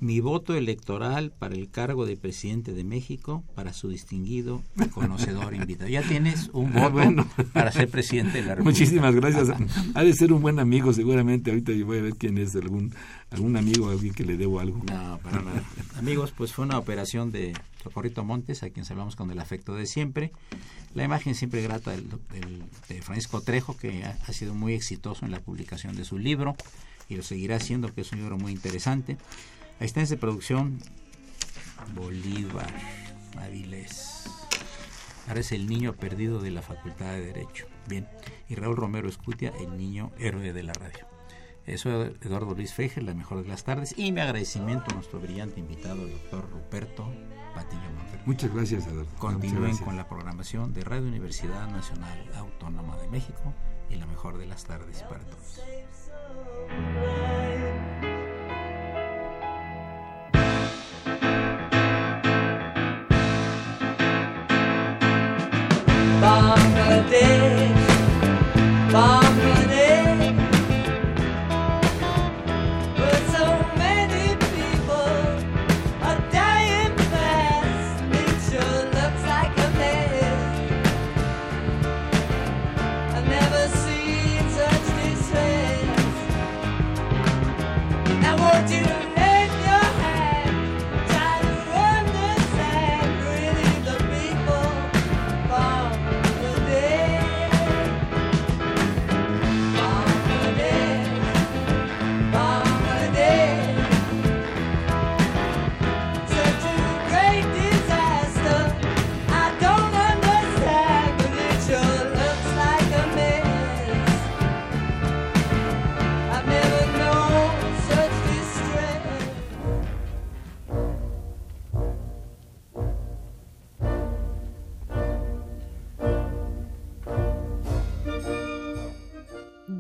mi voto electoral para el cargo de presidente de México, para su distinguido y conocedor invitado. Ya tienes un voto bueno. para ser presidente de la República. Muchísimas gracias. ha de ser un buen amigo, seguramente. Ahorita yo voy a ver quién es, algún, algún amigo, alguien que le debo algo. No, para nada. Amigos, pues fue una operación de Socorrito Montes, a quien saludamos con el afecto de siempre. La imagen siempre grata de Francisco Trejo, que ha, sido muy exitoso en la publicación de su libro y lo seguirá haciendo, que es un libro muy interesante. Asistencia de producción, Bolívar Avilés. Ahora es el niño perdido de la Facultad de Derecho. Bien. Y Raúl Romero Escutia, el niño héroe de la radio. Eso es Eduardo Luis Fejer, la mejor de las tardes. Y mi agradecimiento a nuestro brillante invitado, el doctor Ruperto Patiño Montero. Muchas gracias, Adolfo. Continúen con la programación de Radio Universidad Nacional Autónoma de México y la mejor de las tardes para todos.